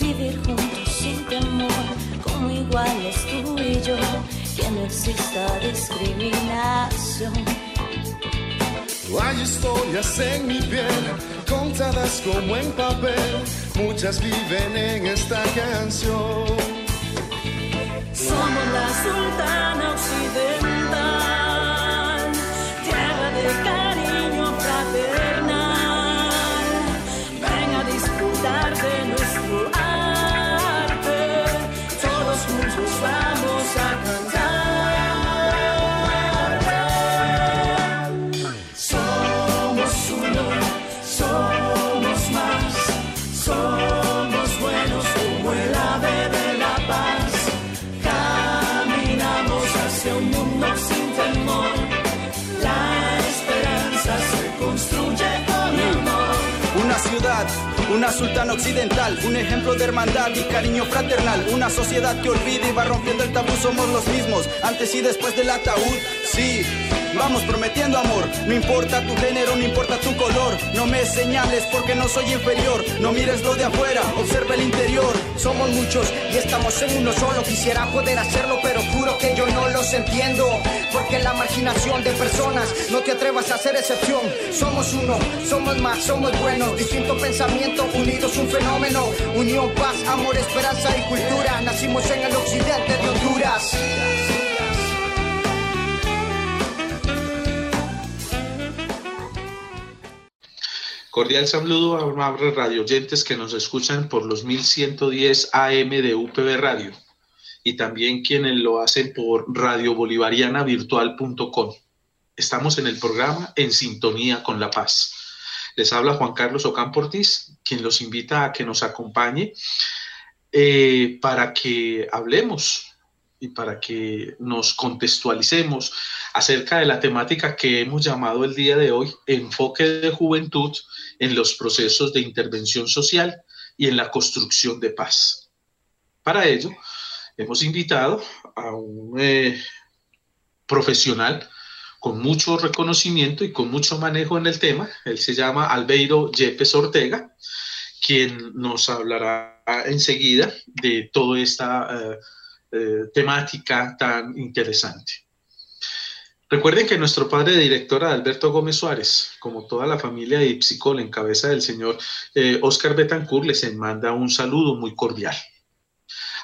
Vivir juntos sin temor, como iguales tú y yo, que no exista discriminación. Hay historias en mi piel, contadas como en papel, muchas viven en esta canción. Somos la sultana occidental, una sultana occidental, un ejemplo de hermandad y cariño fraternal, una sociedad que olvida y va rompiendo el tabú, somos los mismos, antes y después del ataúd, sí. Vamos prometiendo amor, no importa tu género, no importa tu color, no me señales porque no soy inferior, no mires lo de afuera, observa el interior. Somos muchos y estamos en uno solo. Quisiera poder hacerlo, pero juro que yo no los entiendo. Porque la marginación de personas no te atrevas a hacer excepción. Somos uno, somos más, somos buenos. Distinto pensamiento, unidos un fenómeno. Unión, paz, amor, esperanza y cultura. Nacimos en el occidente de Honduras. Cordial saludo a amables radio oyentes que nos escuchan por los 1110 AM de UPB Radio y también quienes lo hacen por radiobolivarianavirtual.com. Estamos en el programa En Sintonía con la Paz. Les habla Juan Carlos Ocampo Ortiz, quien los invita a que nos acompañe eh, para que hablemos y para que nos contextualicemos acerca de la temática que hemos llamado el día de hoy enfoque de juventud en los procesos de intervención social y en la construcción de paz. Para ello, hemos invitado a un eh, profesional con mucho reconocimiento y con mucho manejo en el tema. Él se llama Albeiro Yepes Ortega, quien nos hablará enseguida de toda esta eh, eh, temática tan interesante. Recuerden que nuestro padre director Alberto Gómez Suárez, como toda la familia de Ipsicol en cabeza del señor eh, Oscar Betancourt, les manda un saludo muy cordial.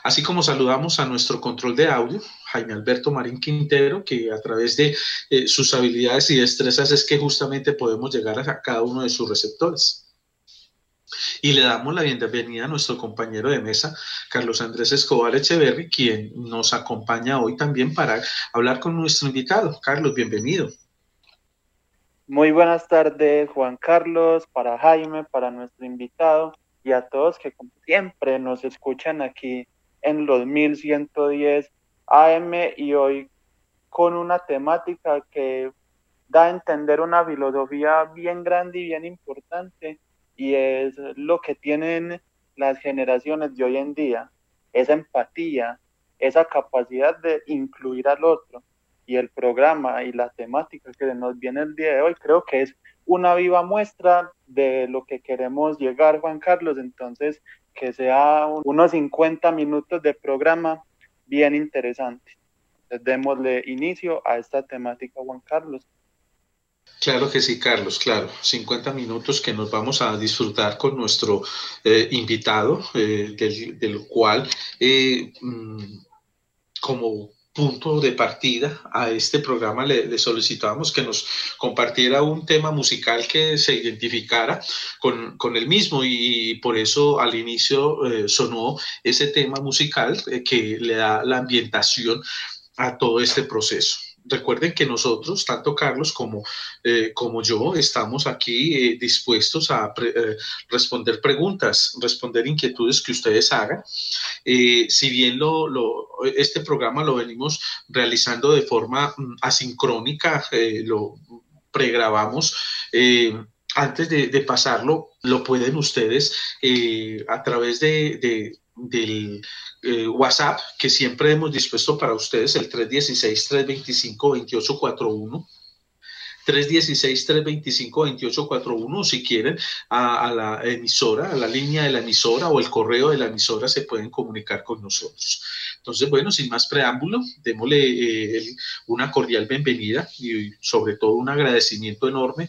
Así como saludamos a nuestro control de audio, Jaime Alberto Marín Quintero, que a través de eh, sus habilidades y destrezas es que justamente podemos llegar a cada uno de sus receptores. Y le damos la bienvenida a nuestro compañero de mesa, Carlos Andrés Escobar Echeverri, quien nos acompaña hoy también para hablar con nuestro invitado. Carlos, bienvenido. Muy buenas tardes, Juan Carlos, para Jaime, para nuestro invitado y a todos que como siempre nos escuchan aquí en los 1110 AM y hoy con una temática que da a entender una filosofía bien grande y bien importante y es lo que tienen las generaciones de hoy en día, esa empatía, esa capacidad de incluir al otro. Y el programa y la temática que nos viene el día de hoy creo que es una viva muestra de lo que queremos llegar, Juan Carlos. Entonces, que sea unos 50 minutos de programa bien interesante. Démosle inicio a esta temática, Juan Carlos. Claro que sí, Carlos, claro. 50 minutos que nos vamos a disfrutar con nuestro eh, invitado, eh, del, cual, eh, mm, como punto de partida a este programa le, le, solicitamos que nos compartiera un tema musical que se identificara con, con el mismo y, por eso al inicio eh, sonó ese tema musical que le da la ambientación a todo este proceso. Recuerden que nosotros, tanto Carlos como, eh, como yo, estamos aquí eh, dispuestos a pre eh, responder preguntas, responder inquietudes que ustedes hagan. Eh, si bien lo, este programa lo venimos realizando de forma mm, asincrónica, eh, lo pregrabamos antes de, pasarlo, lo pueden ustedes a través de del eh, WhatsApp que siempre hemos dispuesto para ustedes, el 316-325-2841. 316-325-2841, si quieren, a, la emisora, a la línea de la emisora o el correo de la emisora se pueden comunicar con nosotros. Entonces, bueno, sin más preámbulo, démosle eh, una cordial bienvenida y sobre todo un agradecimiento enorme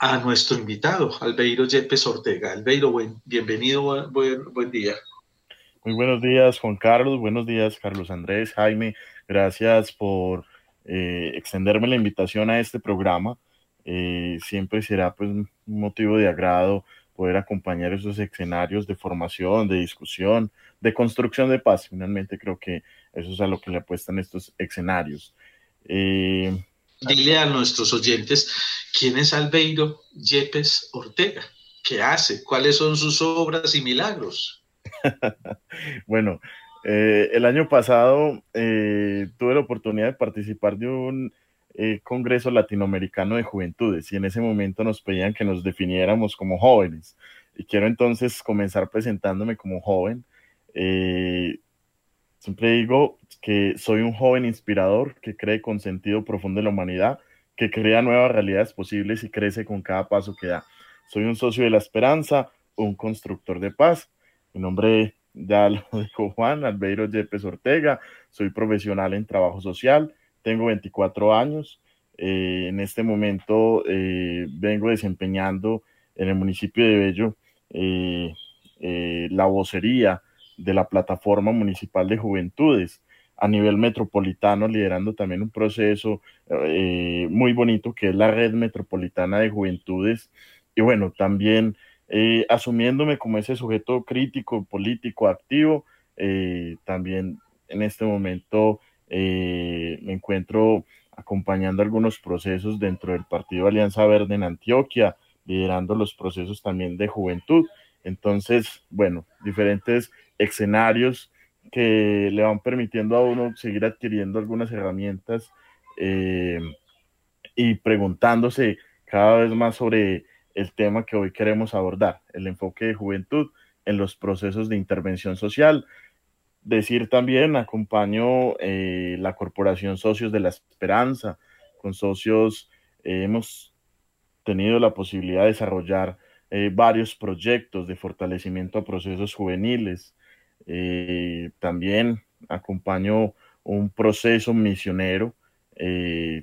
a nuestro invitado, Albeiro Yepes Ortega. Albeiro, buen, bienvenido, buen, buen día. Muy buenos días, Juan Carlos. Buenos días, Carlos Andrés, Jaime. Gracias por eh, extenderme la invitación a este programa. Eh, siempre será pues, un motivo de agrado poder acompañar esos escenarios de formación, de discusión, de construcción de paz. Finalmente creo que eso es a lo que le apuestan estos escenarios. Eh, Dile a nuestros oyentes quién es Albeiro Yepes Ortega, qué hace, cuáles son sus obras y milagros. bueno, eh, el año pasado eh, tuve la oportunidad de participar de un eh, Congreso Latinoamericano de Juventudes y en ese momento nos pedían que nos definiéramos como jóvenes. Y quiero entonces comenzar presentándome como joven. Siempre digo que soy un joven inspirador que cree con sentido profundo en la humanidad, que crea nuevas realidades posibles y crece con cada paso que da. Soy un socio de la esperanza, un constructor de paz. Mi nombre ya lo dijo Juan Albeiro Yepes Ortega, soy profesional en trabajo social, tengo 24 años. Eh, en este momento eh, vengo desempeñando en el municipio de Bello eh, la vocería de la Plataforma Municipal de Juventudes a nivel metropolitano, liderando también un proceso eh, muy bonito que es la Red Metropolitana de Juventudes. Y bueno, también eh, asumiéndome como ese sujeto crítico, político, activo, eh, también en este momento me encuentro acompañando algunos procesos dentro del Partido Alianza Verde en Antioquia, liderando los procesos también de juventud. Entonces, bueno, diferentes escenarios que le van permitiendo a uno seguir adquiriendo algunas herramientas eh, y preguntándose cada vez más sobre el tema que hoy queremos abordar, el enfoque de juventud en los procesos de intervención social. Decir también, acompaño eh, la Corporación Socios de la Esperanza. Con socios eh, hemos tenido la posibilidad de desarrollar varios proyectos de fortalecimiento a procesos juveniles, eh, también acompaño un proceso misionero. Eh,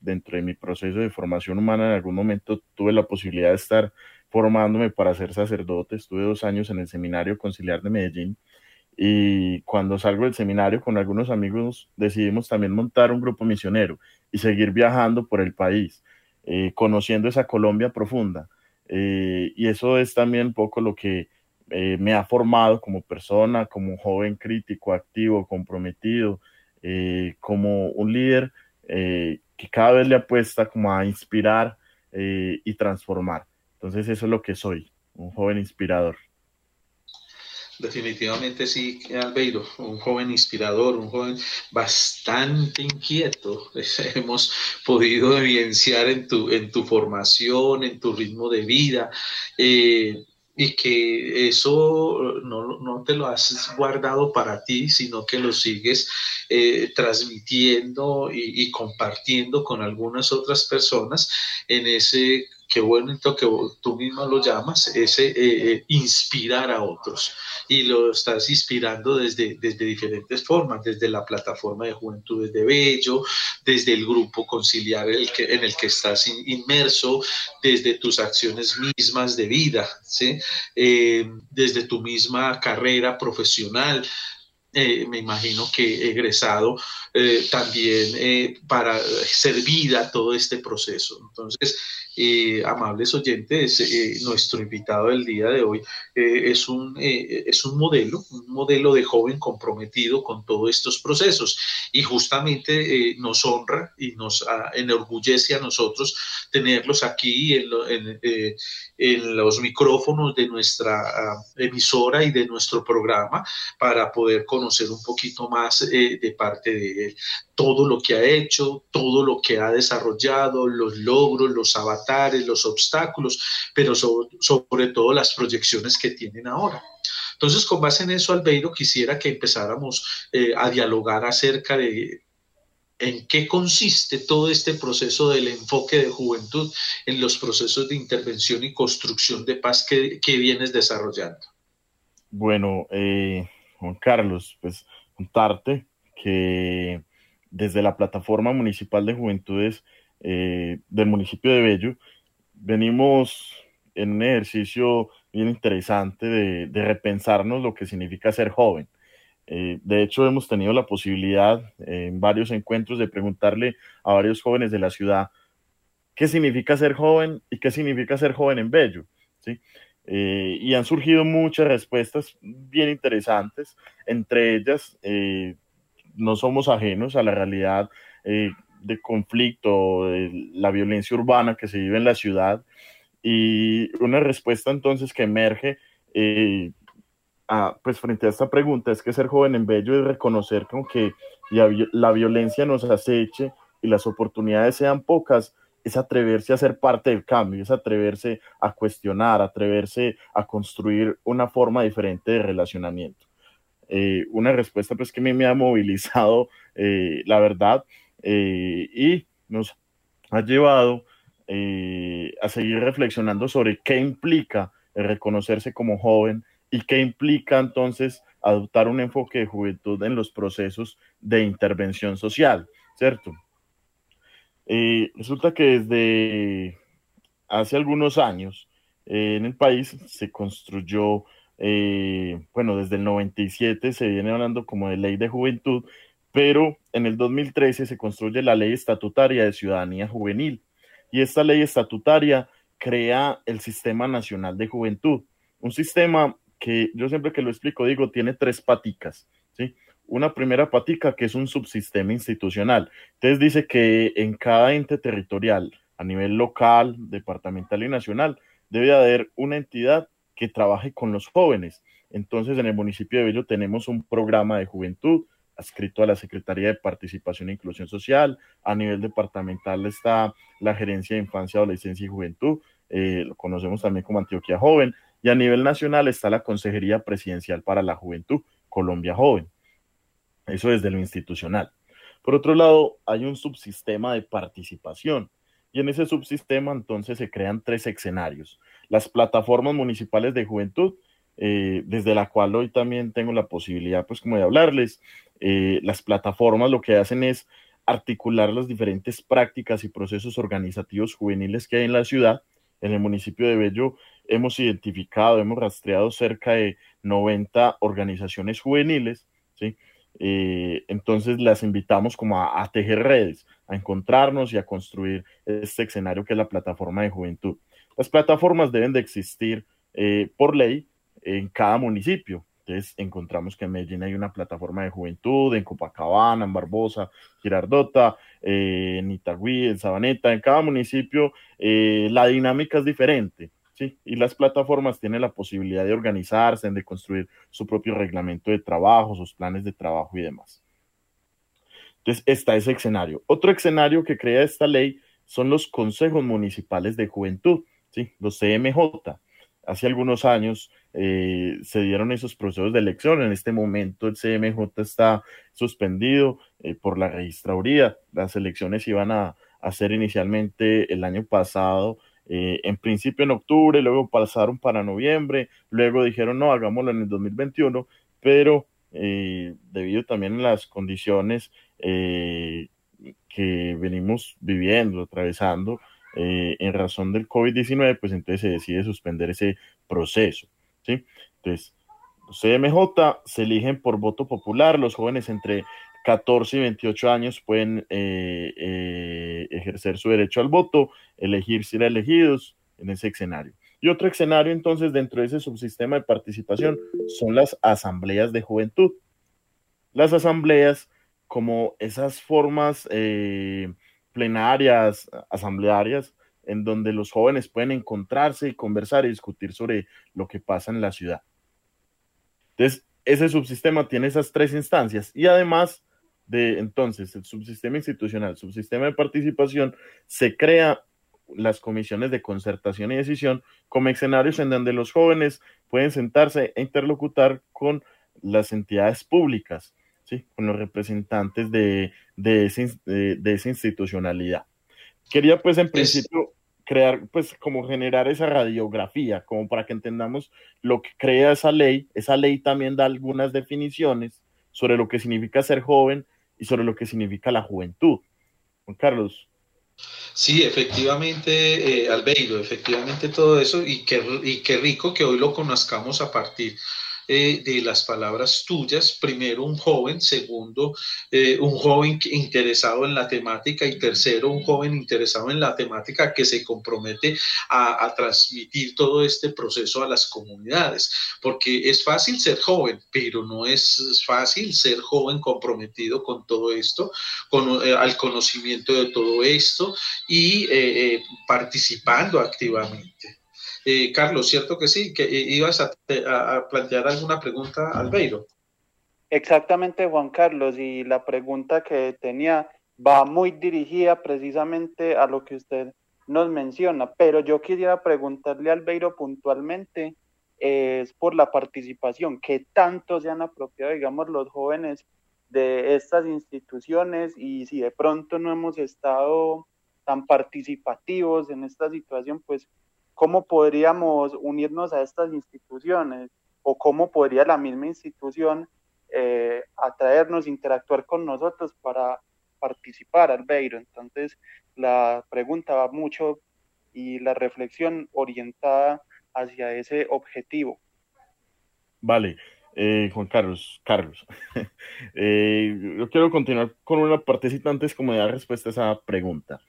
dentro de mi proceso de formación humana, en algún momento tuve la posibilidad de estar formándome para ser sacerdote. Estuve dos años en el Seminario Conciliar de Medellín. Y cuando salgo del seminario con algunos amigos decidimos también montar un grupo misionero y seguir viajando por el país, eh, conociendo esa Colombia profunda. y eso es también un poco lo que eh, me ha formado como persona, como un joven crítico, activo, comprometido, eh, como un líder eh, que cada vez le apuesta como a inspirar y transformar. Entonces eso es lo que soy, un joven inspirador. Definitivamente sí, Albeiro, un joven inspirador, un joven bastante inquieto. Hemos podido evidenciar en tu, en tu formación, en tu ritmo de vida y que eso no, no, te lo has guardado para ti, sino que lo sigues eh, transmitiendo y, compartiendo con algunas otras personas en ese, qué bueno que tú mismo lo llamas, ese eh, eh, inspirar a otros. Y lo estás inspirando desde, desde diferentes formas, desde la plataforma de Juventudes de Bello, desde el grupo conciliar en el que estás inmerso, desde tus acciones mismas de vida, ¿sí? desde tu misma carrera profesional. Eh, me imagino que egresado eh, también eh, para servir a todo este proceso. Entonces, amables oyentes, nuestro invitado del día de hoy es, un, es un modelo, un modelo de joven comprometido con todos estos procesos y justamente nos honra y nos ah, enorgullece a nosotros tenerlos aquí en, en, en los micrófonos de nuestra ah, emisora y de nuestro programa para poder conocer un poquito más eh, de parte de él. Todo lo que ha hecho, todo lo que ha desarrollado, los logros, los avatares, los obstáculos, pero sobre, todo las proyecciones que tienen ahora. Entonces, con base en eso, Albeiro, quisiera que empezáramos eh, a dialogar acerca de en qué consiste todo este proceso del enfoque de juventud en los procesos de intervención y construcción de paz que, vienes desarrollando. Bueno, eh, Juan Carlos, pues contarte que desde la plataforma municipal de juventudes eh, del municipio de Bello venimos en un ejercicio bien interesante de, repensarnos lo que significa ser joven. Eh, de hecho, hemos tenido la posibilidad en varios encuentros de preguntarle a varios jóvenes de la ciudad qué significa ser joven y qué significa ser joven en Bello. ¿sí? Eh, y han surgido muchas respuestas bien interesantes, entre ellas, eh, no somos ajenos a la realidad de conflicto, de la violencia urbana que se vive en la ciudad y una respuesta entonces que emerge eh, pues frente a esta pregunta es que ser joven en Bello es reconocer que aunque la violencia nos aceche y las oportunidades sean pocas, es atreverse a ser parte del cambio, es atreverse a cuestionar, atreverse a construir una forma diferente de relacionamiento. Eh, una respuesta pues que a mí me ha movilizado, eh, la verdad, y nos ha llevado eh, a seguir reflexionando sobre qué implica reconocerse como joven y qué implica entonces adoptar un enfoque de juventud en los procesos de intervención social, ¿cierto? Eh, resulta que desde hace algunos años eh, en el país se construyó, bueno, desde el 97 se viene hablando como de ley de juventud, pero en el 2013 se construye la ley estatutaria de ciudadanía juvenil y esta ley estatutaria crea el Sistema Nacional de Juventud, un sistema que yo siempre que lo explico digo tiene tres paticas, ¿sí? Una primera patica que es un subsistema institucional. Entonces dice que en cada ente territorial, a nivel local, departamental y nacional, debe haber una entidad que trabaje con los jóvenes. Entonces, en el municipio de Bello tenemos un programa de juventud, adscrito a la Secretaría de Participación e Inclusión Social. A nivel departamental está la Gerencia de Infancia, Adolescencia y Juventud, eh, lo conocemos también como Antioquia Joven. Y a nivel nacional está la Consejería Presidencial para la Juventud, Colombia Joven. Eso desde lo institucional. Por otro lado, hay un subsistema de participación. Y en ese subsistema entonces se crean tres escenarios. Las plataformas municipales de juventud, eh, desde la cual hoy también tengo la posibilidad, pues, como de hablarles. Eh, las plataformas lo que hacen es articular las diferentes prácticas y procesos organizativos juveniles que hay en la ciudad. En el municipio de Bello hemos identificado, hemos rastreado cerca de 90 organizaciones juveniles, ¿sí? Eh, entonces las invitamos como a, tejer redes, a encontrarnos y a construir este escenario que es la plataforma de juventud. Las plataformas deben de existir por ley, en cada municipio. Entonces encontramos que en Medellín hay una plataforma de juventud, en Copacabana, en Barbosa, Girardota, eh, en Itagüí, en Sabaneta, en cada municipio eh, la dinámica es diferente. ¿sí? Y las plataformas tienen la posibilidad de organizarse, de construir su propio reglamento de trabajo, sus planes de trabajo y demás. Entonces está ese escenario. Otro escenario que crea esta ley son los consejos municipales de juventud, ¿sí? los CMJ hace algunos años eh, se dieron esos procesos de elección. En este momento el CMJ está suspendido eh, por la registraduría. Las elecciones iban a, hacer inicialmente el año pasado, eh, en principio en octubre, luego pasaron para noviembre, luego dijeron no, hagámoslo en el 2021, pero debido también a las condiciones que venimos viviendo, atravesando, eh, en razón del COVID-19, pues entonces se decide suspender ese proceso. ¿sí? Entonces, CMJ se eligen por voto popular, los jóvenes entre 14 y 28 años pueden eh, eh, ejercer su derecho al voto, elegir ser elegidos en ese escenario. Y otro escenario entonces dentro de ese subsistema de participación son las asambleas de juventud. Las asambleas como esas formas plenarias, asamblearias, en donde los jóvenes pueden encontrarse y conversar y discutir sobre lo que pasa en la ciudad. Entonces, ese subsistema tiene esas tres instancias y además de entonces el subsistema institucional, subsistema de participación, se crea las comisiones de concertación y decisión como escenarios en donde los jóvenes pueden sentarse e interlocutar con las entidades públicas, ¿sí? con los representantes de, de, esa institucionalidad. Quería pues en principio crear, pues como generar esa radiografía, como para que entendamos lo que crea esa ley. Esa ley también da algunas definiciones sobre lo que significa ser joven y sobre lo que significa la juventud. Juan Carlos. Sí, efectivamente, eh, Albeiro, efectivamente todo eso y qué, y qué rico que hoy lo conozcamos a partir eh, de las palabras tuyas. Primero, un joven. Segundo, eh, un joven interesado en la temática. Y tercero, un joven interesado en la temática que se compromete a, transmitir todo este proceso a las comunidades. Porque es fácil ser joven, pero no es fácil ser joven comprometido con todo esto, con, eh, al conocimiento de todo esto y participando activamente. Eh, Carlos, ¿cierto que sí? Que eh, ibas a, plantear alguna pregunta, Albeiro. Exactamente, Juan Carlos, y la pregunta que tenía va muy dirigida precisamente a lo que usted nos menciona, pero yo quisiera preguntarle a Albeiro puntualmente, es por la participación, ¿qué tanto se han apropiado, digamos, los jóvenes de estas instituciones y si de pronto no hemos estado tan participativos en esta situación, pues ¿Cómo podríamos unirnos a estas instituciones o cómo podría la misma institución eh, atraernos, interactuar con nosotros para participar, Albeiro? Entonces, la pregunta va mucho y la reflexión orientada hacia ese objetivo. Vale, eh, Juan Carlos, Carlos, eh, yo quiero continuar con una partecita antes como de dar respuesta a esa pregunta.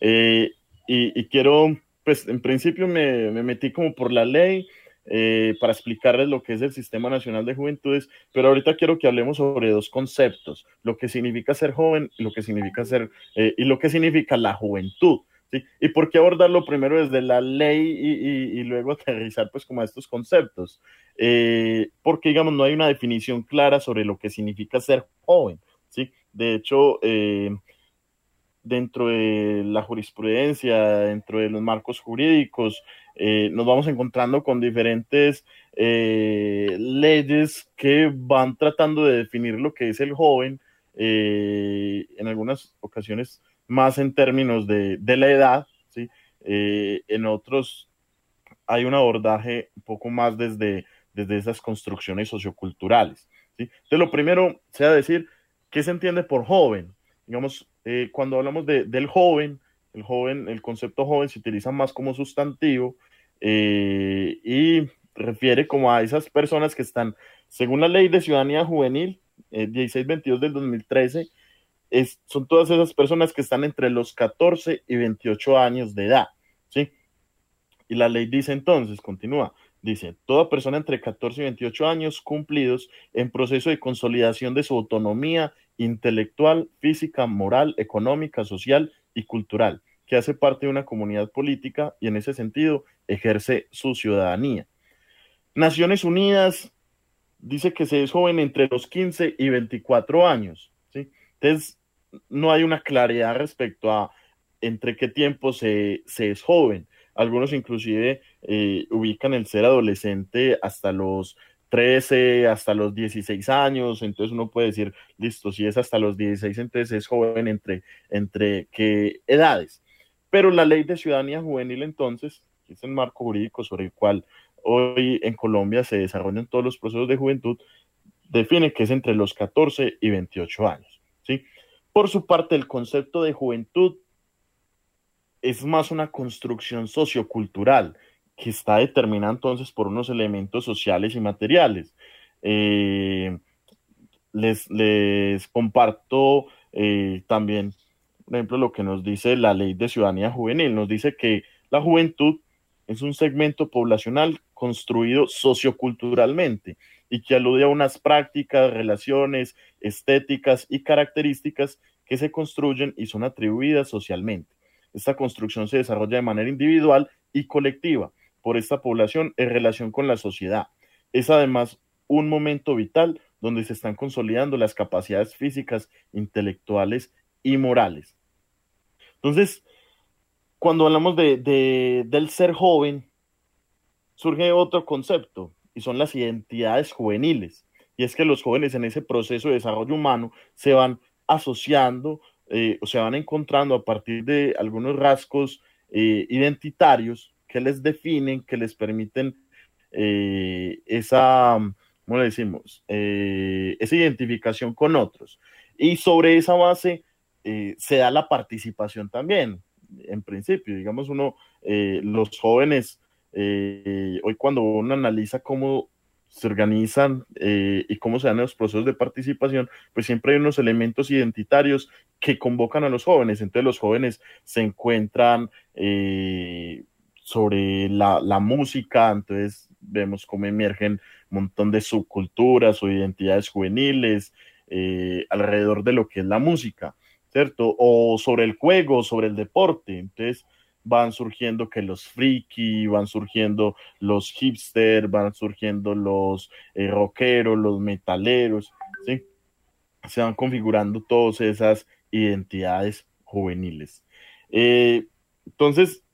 y, y, quiero pues en principio me, metí como por la ley eh, para explicarles lo que es el Sistema Nacional de Juventudes, pero ahorita quiero que hablemos sobre dos conceptos, lo que significa ser joven lo que significa ser, eh, y lo que significa la juventud. ¿sí? ¿Y por qué abordarlo primero desde la ley y, luego aterrizar pues como a estos conceptos? Eh, porque digamos no hay una definición clara sobre lo que significa ser joven. ¿sí? De hecho, dentro de la jurisprudencia, dentro de los marcos jurídicos, eh, nos vamos encontrando con diferentes eh, leyes que van tratando de definir lo que es el joven, eh, en algunas ocasiones más en términos de, la edad, ¿sí? en otros hay un abordaje un poco más desde, desde esas construcciones socioculturales. ¿sí? Entonces, lo primero sea decir, ¿qué se entiende por joven? Digamos, eh, cuando hablamos de, del joven, el joven, el concepto joven se utiliza más como sustantivo eh, y refiere como a esas personas que están, según la ley de ciudadanía juvenil, 1622 eh, del 2013, es, son todas esas personas que están entre los 14 y 28 años de edad, ¿sí? Y la ley dice entonces, continúa, dice, toda persona entre 14 y 28 años cumplidos en proceso de consolidación de su autonomía intelectual, física, moral, económica, social y cultural, que hace parte de una comunidad política y en ese sentido ejerce su ciudadanía. Naciones Unidas dice que se es joven entre los 15 y 24 años. ¿sí? Entonces, no hay una claridad respecto a entre qué tiempo se, se es joven. Algunos inclusive eh, ubican el ser adolescente hasta los 13 hasta los 16 años, entonces uno puede decir, listo, si es hasta los 16, entonces es joven entre, entre qué edades. Pero la ley de ciudadanía juvenil entonces, que es el marco jurídico sobre el cual hoy en Colombia se desarrollan todos los procesos de juventud, define que es entre los 14 y 28 años. ¿sí? Por su parte, el concepto de juventud es más una construcción sociocultural que está determinada entonces por unos elementos sociales y materiales. Eh, les, comparto eh, también, por ejemplo, lo que nos dice la ley de ciudadanía juvenil. Nos dice que la juventud es un segmento poblacional construido socioculturalmente y que alude a unas prácticas, relaciones, estéticas y características que se construyen y son atribuidas socialmente. Esta construcción se desarrolla de manera individual y colectiva por esta población en relación con la sociedad. Es además un momento vital donde se están consolidando las capacidades físicas, intelectuales y morales. Entonces, cuando hablamos de, del ser joven, surge otro concepto y son las identidades juveniles. Y es que los jóvenes en ese proceso de desarrollo humano se van asociando eh, o se van encontrando a partir de algunos rasgos eh, identitarios que les definen, que les permiten eh, esa, ¿cómo le decimos? esa identificación con otros. Y sobre esa base se da la participación también, en principio. Digamos, uno, los jóvenes, hoy cuando uno analiza cómo se organizan eh, y cómo se dan los procesos de participación, pues siempre hay unos elementos identitarios que convocan a los jóvenes. Entonces los jóvenes se encuentran eh, sobre la, música, entonces vemos cómo emergen un montón de subculturas o identidades juveniles eh, alrededor de lo que es la música, ¿cierto? O sobre el juego, sobre el deporte. Entonces van surgiendo que los friki, van surgiendo los hipster, van surgiendo los eh, rockeros, los metaleros, ¿sí? Se van configurando todas esas identidades juveniles. Eh, entonces,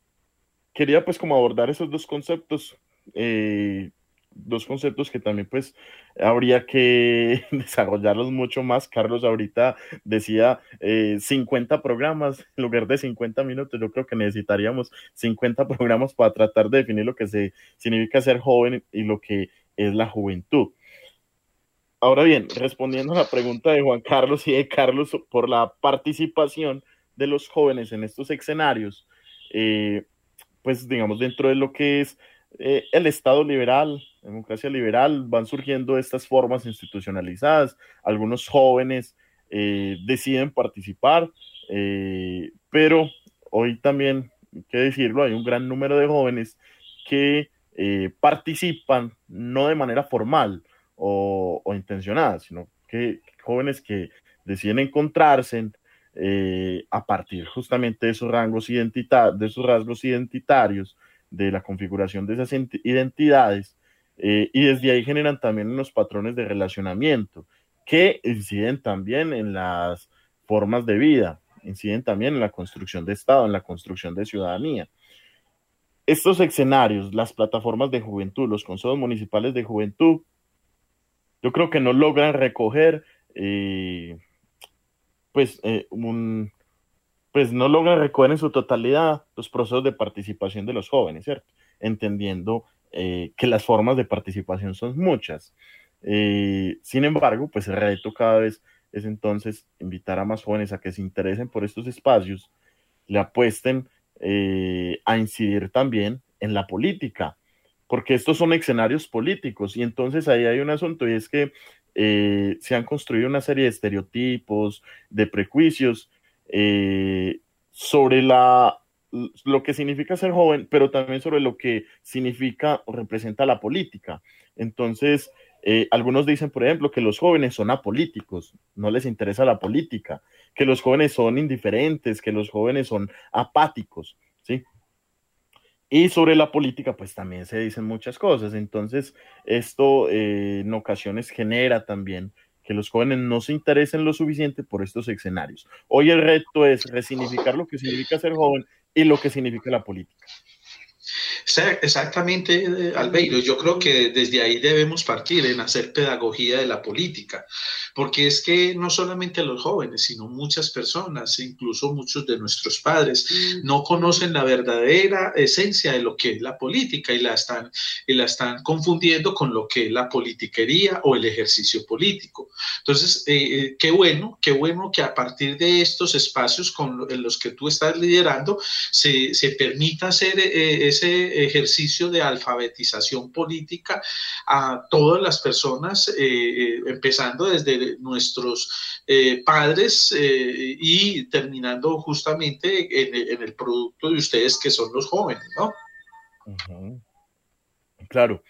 quería pues como abordar esos dos conceptos eh, dos conceptos que también pues habría que desarrollarlos mucho más. Carlos ahorita decía 50 eh, programas en lugar de 50 minutos. Yo creo que necesitaríamos 50 programas para tratar de definir lo que se significa ser joven y lo que es la juventud. Ahora bien, respondiendo a la pregunta de Juan Carlos y de Carlos por la participación de los jóvenes en estos escenarios, eh, pues digamos dentro de lo que es eh, el Estado liberal, democracia liberal, van surgiendo estas formas institucionalizadas. Algunos jóvenes eh, deciden participar, eh, pero hoy también, hay que decirlo, hay un gran número de jóvenes que participan no de manera formal o, intencionada, sino que jóvenes que deciden encontrarse a partir justamente de esos rangos de esos rasgos identitarios de la configuración de esas identidades eh, y desde ahí generan también unos patrones de relacionamiento que inciden también en las formas de vida, inciden también en la construcción de Estado, en la construcción de ciudadanía. Estos escenarios, las plataformas de juventud, los consejos municipales de juventud, yo creo que no logran recoger eh, pues eh, un, pues no logran recoger en su totalidad los procesos de participación de los jóvenes, ¿cierto? Entendiendo eh, que las formas de participación son muchas. Eh, sin embargo, pues el reto cada vez es entonces invitar a más jóvenes a que se interesen por estos espacios, le apuesten eh, a incidir también en la política, porque estos son escenarios políticos y entonces ahí hay un asunto y es que se han construido una serie de estereotipos, de prejuicios sobre la, lo que significa ser joven, pero también sobre lo que significa o representa la política. Entonces, eh, algunos dicen, por ejemplo, que los jóvenes son apolíticos, no les interesa la política, que los jóvenes son indiferentes, que los jóvenes son apáticos, ¿sí? Y sobre la política, pues también se dicen muchas cosas. Entonces, esto eh, en ocasiones genera también que los jóvenes no se interesen lo suficiente por estos escenarios. Hoy el reto es resignificar lo que significa ser joven y lo que significa la política. Exactamente, eh, Albeiro. Yo creo que desde ahí debemos partir en hacer pedagogía de la política, porque es que no solamente los jóvenes, sino muchas personas, incluso muchos de nuestros padres, mm. no conocen la verdadera esencia de lo que es la política y la están, y la están confundiendo con lo que es la politiquería o el ejercicio político. Entonces, eh, eh, qué bueno, qué bueno que a partir de estos espacios con, en los que tú estás liderando se, se permita hacer ese ejercicio de alfabetización política a todas las personas, eh, eh, empezando desde nuestros eh, padres y terminando justamente en, el producto de ustedes que son los jóvenes, ¿no? Claro.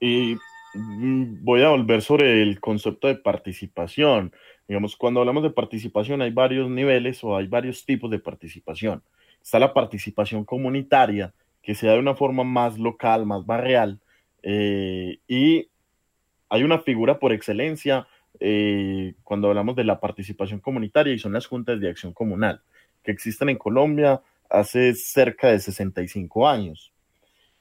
Y mm, voy a volver sobre el concepto de participación. Digamos, cuando hablamos de participación hay varios niveles o hay varios tipos de participación. Está la participación comunitaria, que sea de una forma más local, más barrial. Eh, y hay una figura por excelencia eh, cuando hablamos de la participación comunitaria y son las juntas de acción comunal que existen en Colombia. hace cerca de 65 años.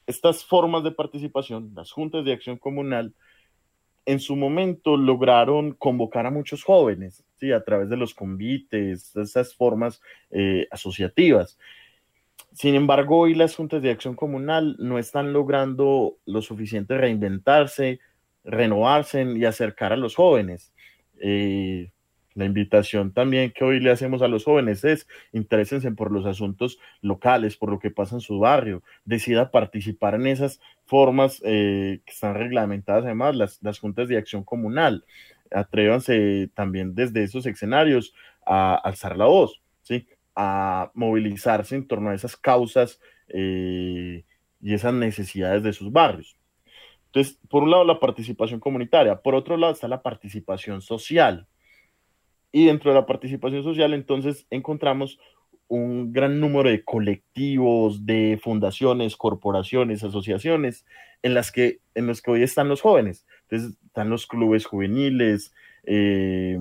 Estas formas de participación, las juntas de acción comunal, en su momento lograron convocar a muchos jóvenes, ¿sí? a través de los convites, esas formas eh, asociativas. Sin embargo, hoy las juntas de acción comunal no están logrando lo suficiente reinventarse, renovarse y acercar a los jóvenes. Eh, la invitación también que hoy le hacemos a los jóvenes es interésense por los asuntos locales, por lo que pasa en su barrio, decida participar en esas formas eh, que están reglamentadas además, las, las, juntas de acción comunal. Atrévanse también desde esos escenarios a alzar la voz, ¿sí? a movilizarse en torno a esas causas eh, y esas necesidades de sus barrios. Entonces, por un lado la participación comunitaria, por otro lado está la participación social. Y dentro de la participación social, entonces, encontramos un gran número de colectivos, de fundaciones, corporaciones, asociaciones, en las que, en los que hoy están los jóvenes. Entonces, están los clubes juveniles, eh,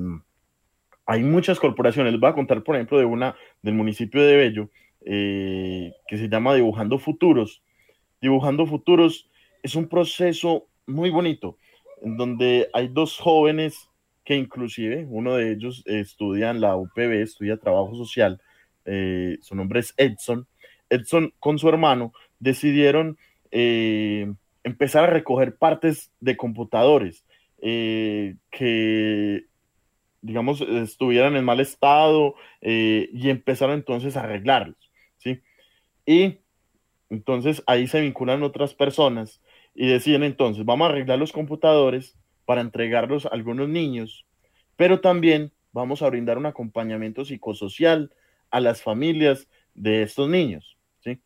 hay muchas corporaciones. Les voy a contar, por ejemplo, de una del municipio de Bello, eh, que se llama Dibujando Futuros. Dibujando Futuros es un proceso muy bonito, en donde hay dos jóvenes que inclusive uno de ellos estudia en la UPB, estudia trabajo social, eh, su nombre es Edson. Edson con su hermano decidieron eh, empezar a recoger partes de computadores eh, que, digamos, estuvieran en mal estado y empezaron entonces a arreglarlos, ¿sí? Y entonces ahí se vinculan otras personas y deciden entonces, vamos a arreglar los computadores para entregarlos a algunos niños, pero también vamos a brindar un acompañamiento psicosocial a las familias de estos niños, ¿sí?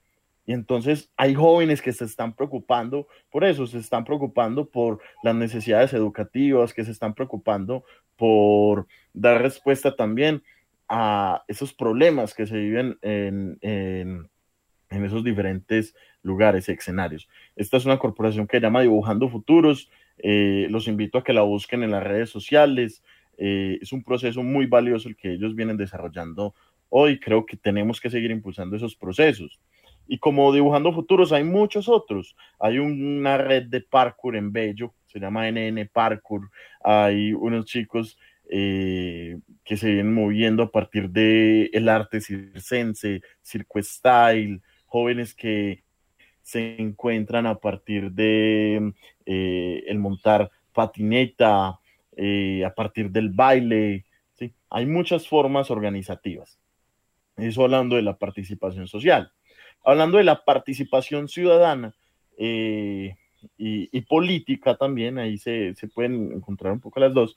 Y entonces hay jóvenes que se están preocupando por eso, se están preocupando por las necesidades educativas, que se están preocupando por dar respuesta también a esos problemas que se viven en, en, en esos diferentes lugares, escenarios. Esta es una corporación que llama Dibujando Futuros. Eh, los invito a que la busquen en las redes sociales. Eh, es un proceso muy valioso el que ellos vienen desarrollando hoy. Creo que tenemos que seguir impulsando esos procesos. Y como Dibujando Futuros hay muchos otros. Hay una red de parkour en Bello, se llama NN Parkour. Hay unos chicos eh, que se vienen moviendo a partir del el arte circense, circo style, jóvenes que se encuentran a partir de eh, el montar patineta, eh, a partir del baile, ¿sí? Hay muchas formas organizativas. Eso hablando de la participación social. Hablando de la participación ciudadana eh, y, política también, ahí se, se, pueden encontrar un poco las dos.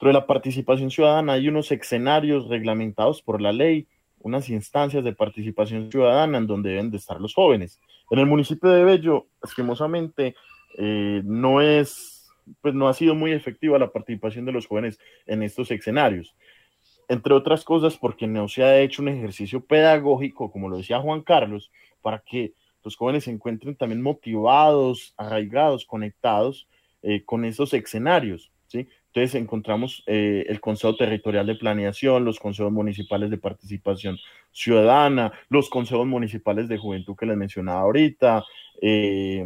Pero de la participación ciudadana hay unos escenarios reglamentados por la ley, unas instancias de participación ciudadana en donde deben de estar los jóvenes. En el municipio de Bello, esquemosamente, eh, no es, pues no ha sido muy efectiva la participación de los jóvenes en estos escenarios. Entre otras cosas, porque no se ha hecho un ejercicio pedagógico, como lo decía Juan Carlos, para que los jóvenes se encuentren también motivados, arraigados, conectados eh, con esos escenarios. ¿sí? Entonces encontramos eh, el Consejo Territorial de Planeación, los consejos municipales de participación ciudadana, los consejos municipales de juventud que les mencionaba ahorita. Eh,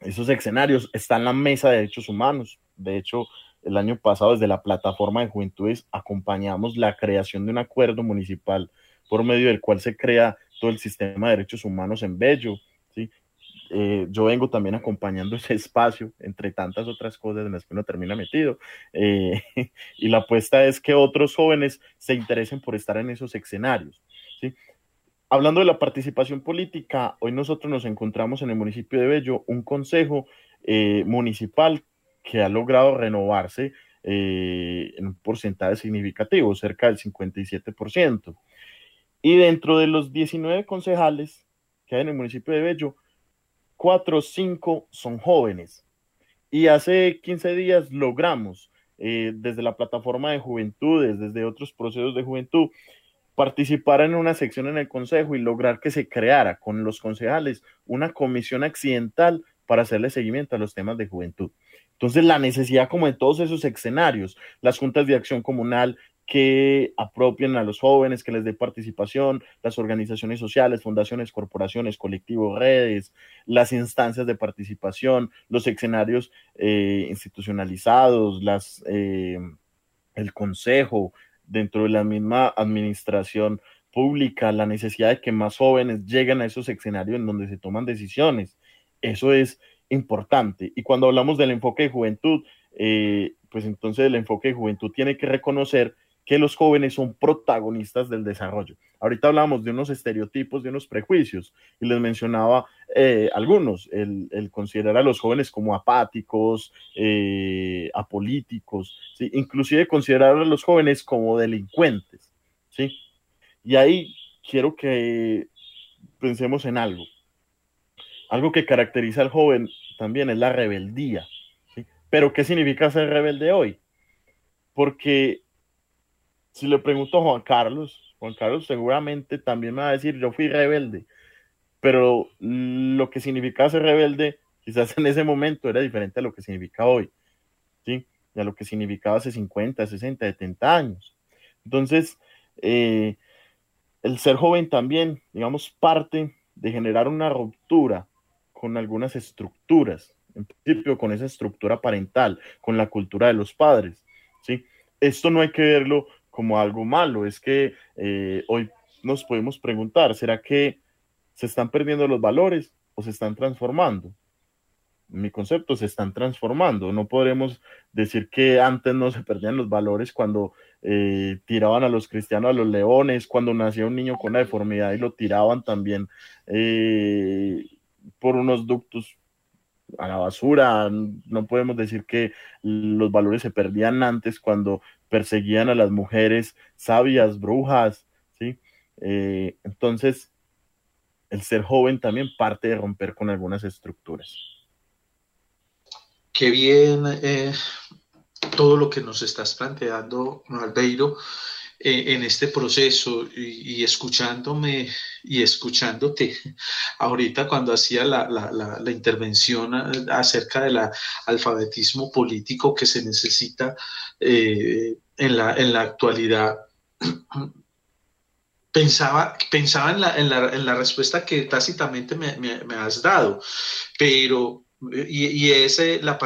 esos escenarios están en la mesa de derechos humanos. De hecho, el año pasado desde la plataforma de juventudes acompañamos la creación de un acuerdo municipal por medio del cual se crea todo el sistema de derechos humanos en Bello. ¿sí? Eh, yo vengo también acompañando ese espacio, entre tantas otras cosas en las que uno termina metido. Eh, y la apuesta es que otros jóvenes se interesen por estar en esos escenarios. ¿sí? Hablando de la participación política, hoy nosotros nos encontramos en el municipio de Bello un consejo eh, municipal que ha logrado renovarse en un porcentaje significativo, cerca del 57%. Y dentro de los 19 concejales que hay en el municipio de Bello, cuatro o cinco son jóvenes. Y hace 15 días logramos, eh, desde la plataforma de juventudes, desde otros procesos de juventud, participar en una sección en el Consejo y lograr que se creara con los concejales una comisión accidental para hacerle seguimiento a los temas de juventud. Entonces, la necesidad como en todos esos escenarios, las juntas de acción comunal que apropien a los jóvenes, que les dé participación, las organizaciones sociales, fundaciones, corporaciones, colectivos, redes, las instancias de participación, los escenarios eh, institucionalizados, las, eh, el consejo dentro de la misma administración pública, la necesidad de que más jóvenes lleguen a esos escenarios en donde se toman decisiones. Eso es importante. Y cuando hablamos del enfoque de juventud, eh, pues entonces el enfoque de juventud tiene que reconocer que los jóvenes son protagonistas del desarrollo. Ahorita hablamos de unos estereotipos, de unos prejuicios, y les mencionaba eh, algunos, el, considerar a los jóvenes como apáticos, eh, apolíticos, ¿sí? inclusive considerar a los jóvenes como delincuentes. ¿sí? Y ahí quiero que pensemos en algo. Algo que caracteriza al joven también es la rebeldía. ¿sí? Pero ¿qué significa ser rebelde hoy? Porque si le pregunto a Juan Carlos, Juan Carlos seguramente también me va a decir, yo fui rebelde, pero lo que significaba ser rebelde quizás en ese momento era diferente a lo que significa hoy, ¿sí? Y a lo que significaba hace 50, 60, 70 años. Entonces, eh, el ser joven también, digamos, parte de generar una ruptura con algunas estructuras, en principio con esa estructura parental, con la cultura de los padres, ¿sí? Esto no hay que verlo como algo malo, es que eh, hoy nos podemos preguntar, ¿será que se están perdiendo los valores o se están transformando? mi concepto, se están transformando. No podremos decir que antes no se perdían los valores cuando eh, tiraban a los cristianos a los leones, cuando nacía un niño con una deformidad y lo tiraban también eh, por unos ductos a la basura. No podemos decir que los valores se perdían antes cuando perseguían a las mujeres sabias, brujas, ¿sí? Eh, entonces, el ser joven también parte de romper con algunas estructuras. Qué bien eh, todo lo que nos estás planteando, Albeiro. Eh, en este proceso y, escuchándome y escuchándote ahorita cuando hacía la, la, intervención acerca del alfabetismo político que se necesita eh, en, la, en la actualidad. Pensaba, pensaba en, la, en, la, en la respuesta que tácitamente me, me, has dado, pero y, y ese, la,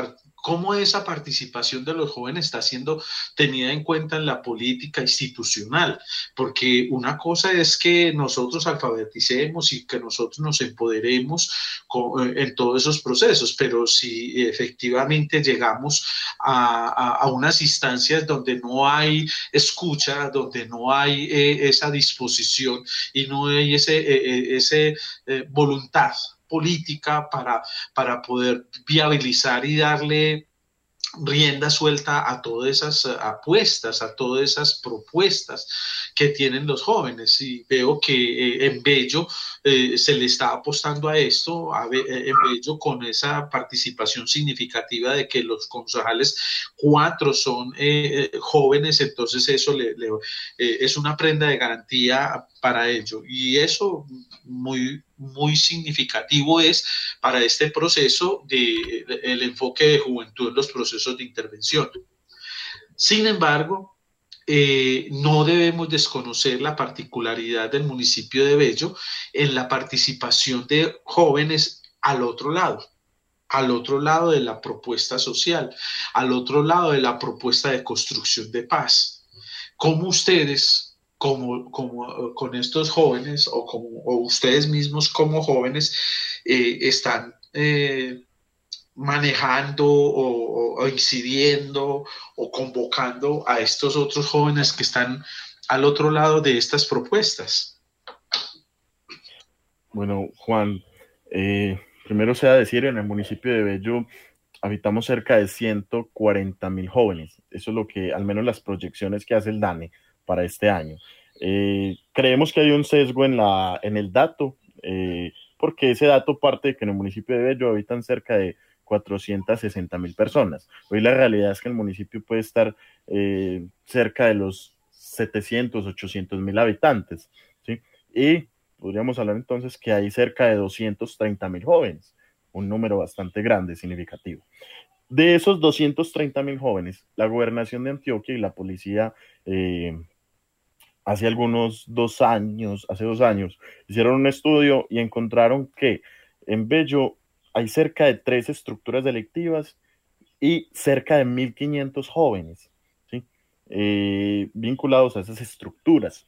cómo esa participación de los jóvenes está siendo tenida en cuenta en la política institucional, porque una cosa es que nosotros alfabeticemos y que nosotros nos empoderemos eh, en todos esos procesos, pero si efectivamente llegamos a, unas instancias donde no hay escucha, donde no hay eh, esa disposición y no hay ese, eh, ese voluntad política para, para poder viabilizar y darle rienda suelta a todas esas eh, apuestas, a todas esas propuestas que tienen los jóvenes. Y veo que eh, en Bello eh, se le está apostando a esto, en Bello con esa participación significativa de que los concejales, cuatro son jóvenes, entonces eso le, es una prenda de garantía para ello. Y eso muy, muy significativo es para este proceso de, el enfoque de juventud en los procesos de intervención. Sin embargo, eh, no debemos desconocer la particularidad del municipio de Bello en la participación de jóvenes al otro lado al otro lado de la propuesta social, al otro lado de la propuesta de construcción de paz. ¿Cómo ustedes como, como con estos jóvenes o, como, ustedes mismos como jóvenes eh, están eh, manejando o, incidiendo o convocando a estos otros jóvenes que están al otro lado de estas propuestas? Bueno, Juan, eh, primero sea decir, en el municipio de Bello habitamos cerca de 140 mil jóvenes. Eso es lo que, al menos las proyecciones que hace el DANE, para este año. Eh, creemos que hay un sesgo en, la, en el dato, eh, porque ese dato parte de que en el municipio de Bello habitan cerca de 460 mil personas. Hoy la realidad es que el municipio puede estar eh, cerca de los 700, 800 mil habitantes. ¿sí? Y podríamos hablar entonces que hay cerca de 230 mil jóvenes, un número bastante grande, significativo. De esos 230 mil jóvenes, la gobernación de Antioquia y la policía hace algunos dos años, hace dos años, hicieron un estudio y encontraron que en Bello hay cerca de tres estructuras delictivas y cerca de 1.500 jóvenes eh, vinculados a esas estructuras.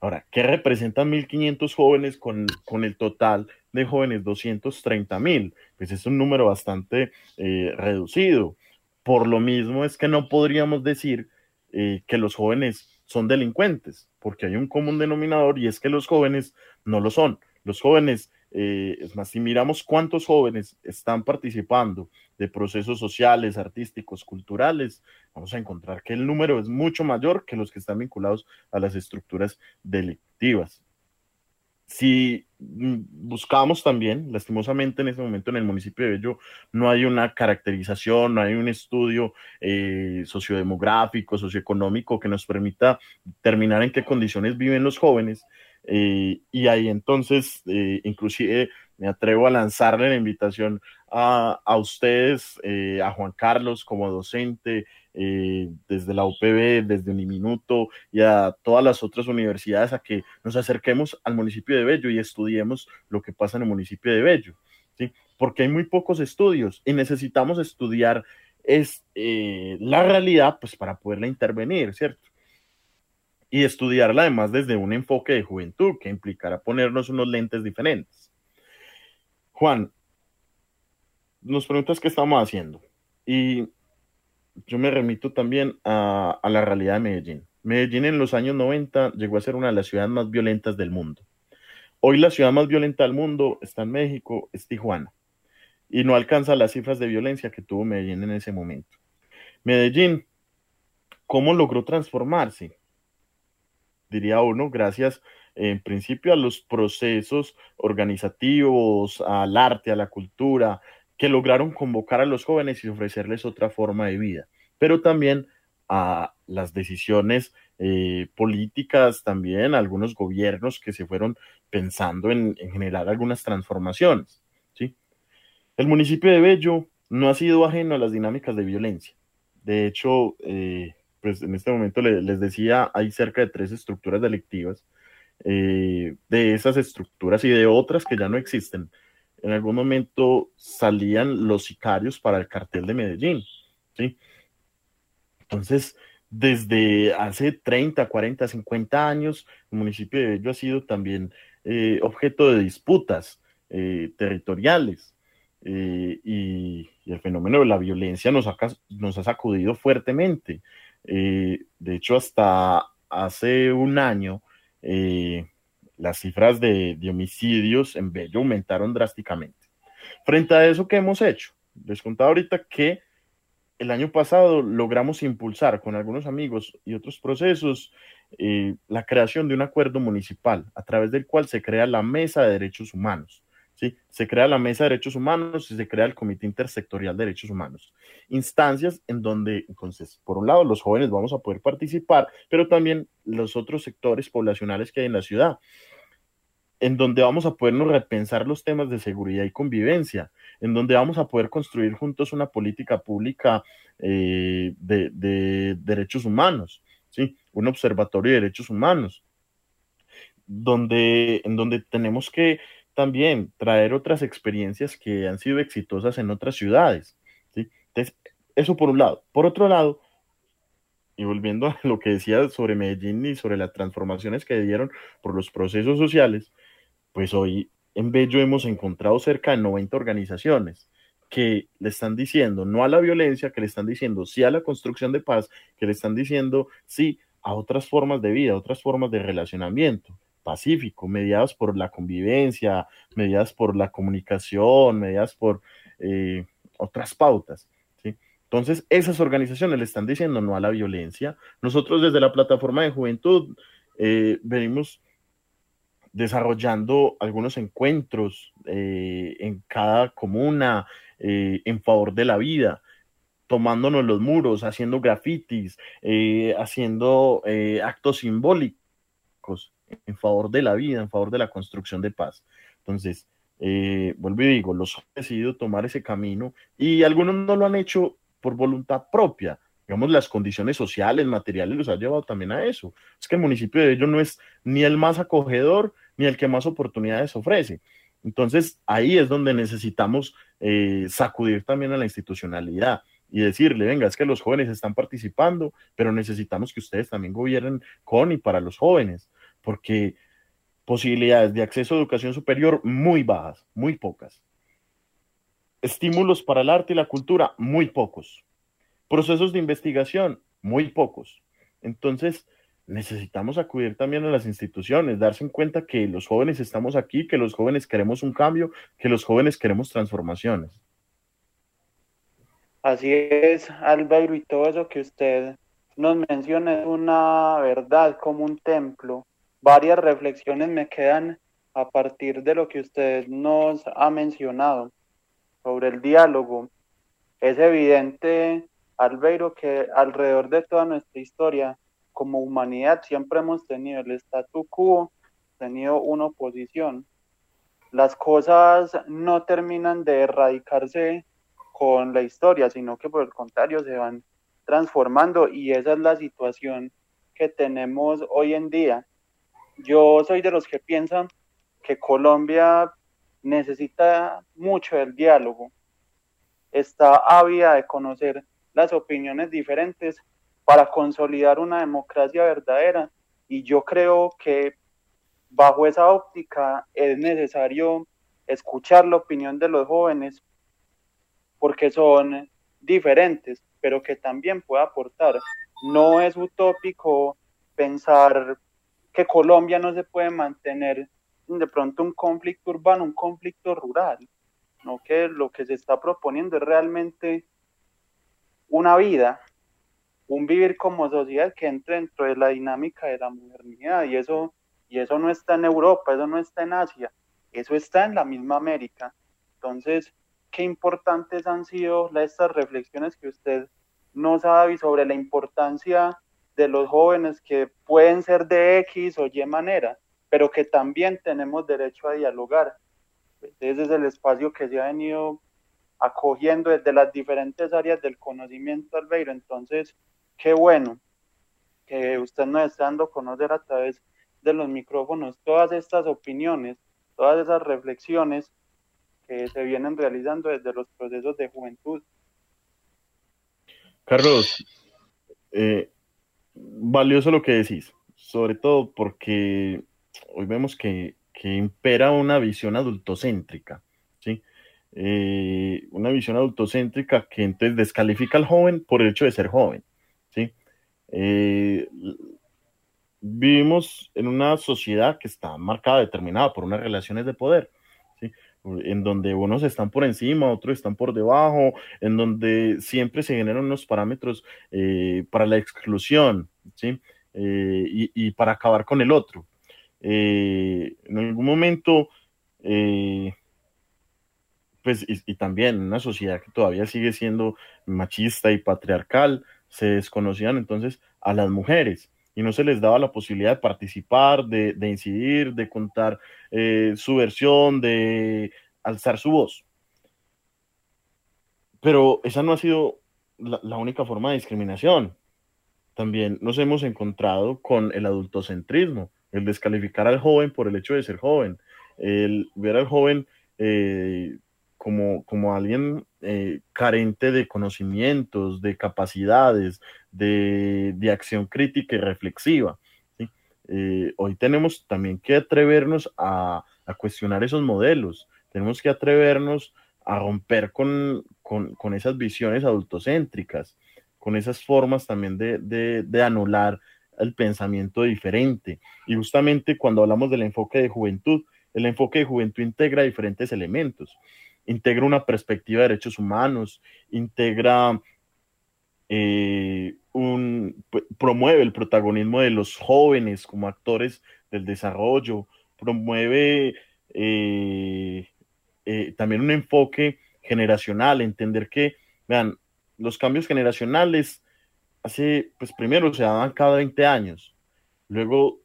Ahora, ¿qué representan 1.500 jóvenes con, con, el total de jóvenes 230.000? Pues es un número bastante eh, reducido. Por lo mismo es que no podríamos decir eh, que los jóvenes son delincuentes, porque hay un común denominador y es que los jóvenes no lo son. Los jóvenes eh, es más, si miramos cuántos jóvenes están participando de procesos sociales, artísticos, culturales, vamos a encontrar que el número es mucho mayor que los que están vinculados a las estructuras delictivas. Si mm, buscamos también, lastimosamente en este momento en el municipio de Bello no hay una caracterización, no hay un estudio eh, sociodemográfico, socioeconómico que nos permita determinar en qué condiciones viven los jóvenes, eh, y ahí entonces, eh, inclusive me atrevo a lanzarle la invitación a, a ustedes, eh, a Juan Carlos como docente, desde la UPB, desde Uniminuto y a todas las otras universidades a que nos acerquemos al municipio de Bello y estudiemos lo que pasa en el municipio de Bello, ¿sí? Porque hay muy pocos estudios y necesitamos estudiar es, la realidad pues para poderla intervenir, ¿cierto? y estudiarla además desde un enfoque de juventud que implicará ponernos unos lentes diferentes. Juan, nos preguntas qué estamos haciendo y yo me remito también a, a, la realidad de Medellín. Medellín en los años 90 llegó a ser una de las ciudades más violentas del mundo. Hoy la ciudad más violenta del mundo está en México, es Tijuana, y no alcanza las cifras de violencia que tuvo Medellín en ese momento. Medellín, ¿cómo logró transformarse? diría uno, gracias en principio a los procesos organizativos, al arte, a la cultura, que lograron convocar a los jóvenes y ofrecerles otra forma de vida, pero también a las decisiones eh, políticas, también a algunos gobiernos que se fueron pensando en, en, generar algunas transformaciones. ¿sí? El municipio de Bello no ha sido ajeno a las dinámicas de violencia. De hecho, eh, pues en este momento les decía, hay cerca de tres estructuras delictivas. Eh, de esas estructuras y de otras que ya no existen, en algún momento salían los sicarios para el cartel de Medellín. ¿sí? Entonces, desde hace 30, 40, 50 años, el municipio de Bello ha sido también eh, objeto de disputas eh, territoriales. Y, y, el fenómeno de la violencia nos ha, nos ha sacudido fuertemente. De hecho, hasta hace un año, eh, las cifras de, homicidios en Bello aumentaron drásticamente. Frente a eso, ¿qué hemos hecho? Les contaba ahorita que el año pasado logramos impulsar con algunos amigos y otros procesos eh, la creación de un acuerdo municipal a través del cual se crea la Mesa de Derechos Humanos. ¿Sí? Se crea la Mesa de Derechos Humanos y se crea el Comité Intersectorial de Derechos Humanos. Instancias en donde, entonces, por un lado, los jóvenes vamos a poder participar, pero también los otros sectores poblacionales que hay en la ciudad, en donde vamos a podernos repensar los temas de seguridad y convivencia, en donde vamos a poder construir juntos una política pública eh, de, de derechos humanos, ¿sí? un observatorio de derechos humanos, donde, en donde tenemos que también traer otras experiencias que han sido exitosas en otras ciudades. ¿sí? Entonces, eso por un lado. Por otro lado, y volviendo a lo que decía sobre Medellín y sobre las transformaciones que dieron por los procesos sociales, pues hoy en Bello hemos encontrado cerca de 90 organizaciones que le están diciendo no a la violencia, que le están diciendo sí a la construcción de paz, que le están diciendo sí a otras formas de vida, otras formas de relacionamiento pacífico, mediados por la convivencia, mediadas por la comunicación, mediadas por eh, otras pautas. ¿sí? Entonces, esas organizaciones le están diciendo no a la violencia. Nosotros desde la plataforma de juventud eh, venimos desarrollando algunos encuentros eh, en cada comuna en favor de la vida, tomándonos los muros, haciendo grafitis, haciendo actos simbólicos en favor de la vida, en favor de la construcción de paz. Entonces, eh, vuelvo y digo, los han decidido tomar ese camino y algunos no lo han hecho por voluntad propia. Digamos, las condiciones sociales, materiales los ha llevado también a eso. Es que el municipio de ellos no es ni el más acogedor ni el que más oportunidades ofrece. Entonces, ahí es donde necesitamos eh, sacudir también a la institucionalidad y decirle, venga, es que los jóvenes están participando, pero necesitamos que ustedes también gobiernen con y para los jóvenes, porque posibilidades de acceso a educación superior muy bajas, muy pocas. Estímulos para el arte y la cultura, muy pocos. Procesos de investigación, muy pocos. Entonces, necesitamos acudir también a las instituciones, darse en cuenta que los jóvenes estamos aquí, que los jóvenes queremos un cambio, que los jóvenes queremos transformaciones. Así es, Álvaro, y todo eso que usted nos menciona es una verdad como un templo. Varias reflexiones me quedan a partir de lo que usted nos ha mencionado sobre el diálogo. Es evidente, Albeiro, que alrededor de toda nuestra historia, como humanidad, siempre hemos tenido el statu quo, tenido una oposición. Las cosas no terminan de erradicarse con la historia, sino que por el contrario se van transformando y esa es la situación que tenemos hoy en día. Yo soy de los que piensan que Colombia necesita mucho del diálogo, está ávida de conocer las opiniones diferentes para consolidar una democracia verdadera y yo creo que bajo esa óptica es necesario escuchar la opinión de los jóvenes porque son diferentes, pero que también puede aportar. No es utópico pensar que Colombia no se puede mantener de pronto un conflicto urbano, un conflicto rural, no que lo que se está proponiendo es realmente una vida, un vivir como sociedad que entre dentro de la dinámica de la modernidad y eso y eso no está en Europa, eso no está en Asia, eso está en la misma América. Entonces, qué importantes han sido estas reflexiones que usted nos ha dado sobre la importancia de los jóvenes que pueden ser de X o Y manera, pero que también tenemos derecho a dialogar. Ese es el espacio que se ha venido acogiendo desde las diferentes áreas del conocimiento, Albeiro. Entonces, qué bueno que usted nos está dando a conocer a través de los micrófonos todas estas opiniones, todas esas reflexiones que se vienen realizando desde los procesos de juventud. Carlos, eh, valioso lo que decís, sobre todo porque hoy vemos que, impera una visión adultocéntrica, ¿sí? Eh, una visión adultocéntrica que entonces descalifica al joven por el hecho de ser joven, ¿sí? Eh, vivimos en una sociedad que está marcada, determinada por unas relaciones de poder, en donde unos están por encima, otros están por debajo, en donde siempre se generan unos parámetros eh, para la exclusión, ¿sí? Eh, y, para acabar con el otro. Eh, en algún momento, pues, y, y, también una sociedad que todavía sigue siendo machista y patriarcal, se desconocían entonces a las mujeres y no se les daba la posibilidad de participar, de, incidir, de contar eh, su versión, de alzar su voz. Pero esa no ha sido la, única forma de discriminación. También nos hemos encontrado con el adultocentrismo, el descalificar al joven por el hecho de ser joven, el ver al joven eh, como, como alguien eh, carente de conocimientos, de capacidades, de, acción crítica y reflexiva. Eh, hoy tenemos también que atrevernos a, cuestionar esos modelos, tenemos que atrevernos a romper con, esas visiones adultocéntricas, con esas formas también de, de anular el pensamiento diferente. Y justamente cuando hablamos del enfoque de juventud, el enfoque de juventud integra diferentes elementos integra una perspectiva de derechos humanos, integra eh, un, promueve el protagonismo de los jóvenes como actores del desarrollo, promueve eh, eh, también un enfoque generacional, entender que, vean, los cambios generacionales hace, pues primero se daban cada 20 años, luego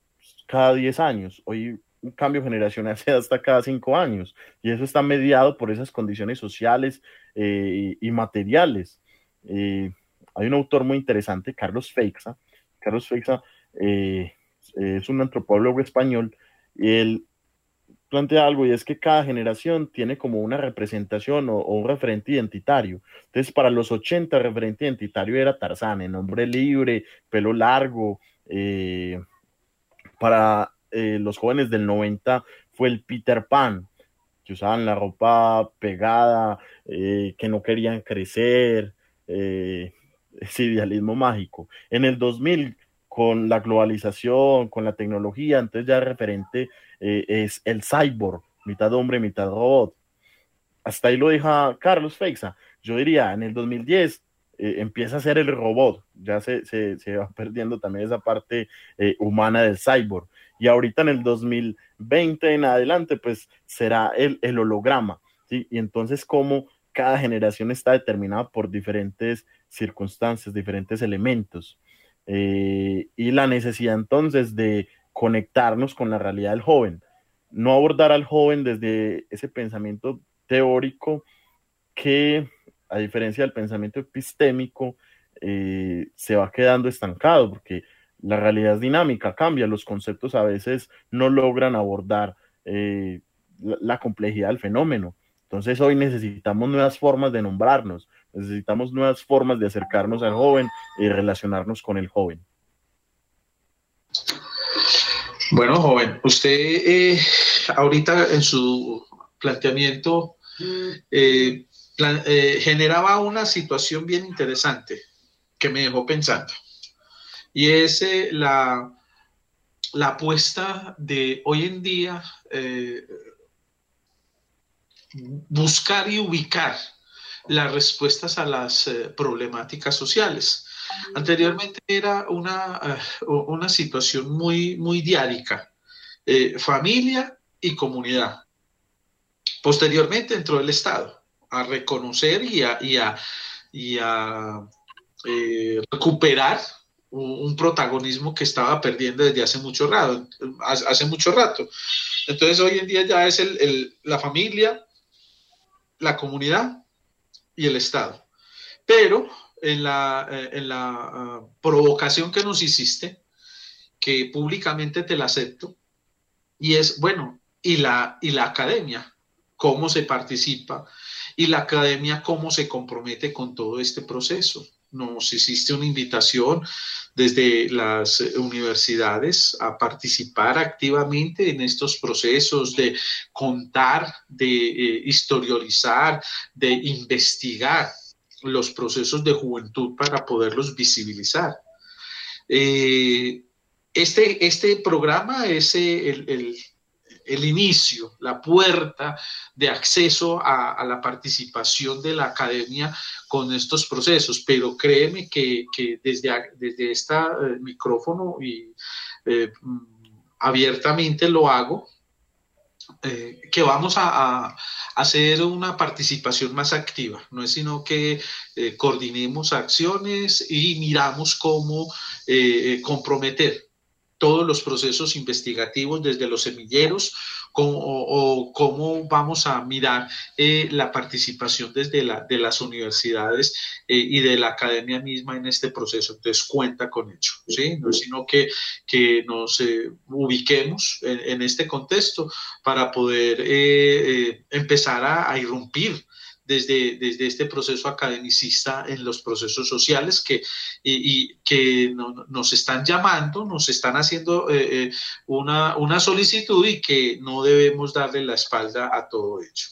cada 10 años, hoy un cambio generacional se da hasta cada cinco años y eso está mediado por esas condiciones sociales eh, y materiales. Eh, hay un autor muy interesante, Carlos Feixa. Carlos Feixa eh, es un antropólogo español y él plantea algo y es que cada generación tiene como una representación o, un referente identitario. Entonces, para los 80, el referente identitario era Tarzán, en nombre libre, pelo largo. para los jóvenes del 90 fue el Peter Pan, que usaban la ropa pegada, que no querían crecer, eh, ese idealismo mágico. En el 2000, con la globalización, con la tecnología, entonces ya referente eh, es el cyborg, mitad hombre, mitad robot. Hasta ahí lo deja Carlos Feixa. Yo diría, en el 2010 eh, empieza a ser el robot, ya se, se, va perdiendo también esa parte humana del cyborg. Y ahorita en el 2020 en adelante, pues será el, el holograma. ¿sí? Y entonces, ¿cómo cada generación está determinada por diferentes circunstancias, diferentes elementos. Eh, y la necesidad entonces de conectarnos con la realidad del joven. No abordar al joven desde ese pensamiento teórico que, a diferencia del pensamiento epistémico, eh, se va quedando estancado, porque la realidad es dinámica, cambia, los conceptos a veces no logran abordar eh, la complejidad del fenómeno. Entonces hoy necesitamos nuevas formas de nombrarnos, necesitamos nuevas formas de acercarnos al joven y relacionarnos con el joven. Bueno, joven, usted eh, ahorita en su planteamiento eh, eh, generaba una situación bien interesante que me dejó pensando. Y es la, la apuesta de hoy en día buscar y ubicar las respuestas a las eh, problemáticas sociales. Anteriormente era una, eh, una situación muy, muy diárica, eh, familia y comunidad. Posteriormente entró el Estado a reconocer y a, y a, recuperar un, protagonismo que estaba perdiendo desde hace mucho rato. Hace mucho rato. Entonces hoy en día ya es la familia, la comunidad y el Estado. Pero en la, eh, en la ah, provocación que nos hiciste, que públicamente te la acepto, y es, bueno, y la, y la academia, cómo se participa, y la academia cómo se compromete con todo este proceso. Nos hiciste una invitación desde las eh, universidades a participar activamente en estos procesos de contar, de eh, historializar, de investigar los procesos de juventud para poderlos visibilizar. Eh, este, este programa es el, el inicio, la puerta de acceso a, la participación de la academia con estos procesos, pero créeme que, desde, desde este micrófono y eh, abiertamente lo hago, eh, que vamos a, hacer una participación más activa, no es sino que coordinemos acciones y miramos cómo comprometer todos los procesos investigativos desde los semilleros o, cómo vamos a mirar eh, la participación desde la, de las universidades eh, y de la academia misma en este proceso. Entonces cuenta con ello, ¿sí? No sino que, que nos eh, ubiquemos en, este contexto para poder empezar a, a irrumpir desde, desde este proceso academicista en los procesos sociales que, y, que nos están llamando, nos están haciendo eh, eh, una, una solicitud y que no debemos darle la espalda a todo ello.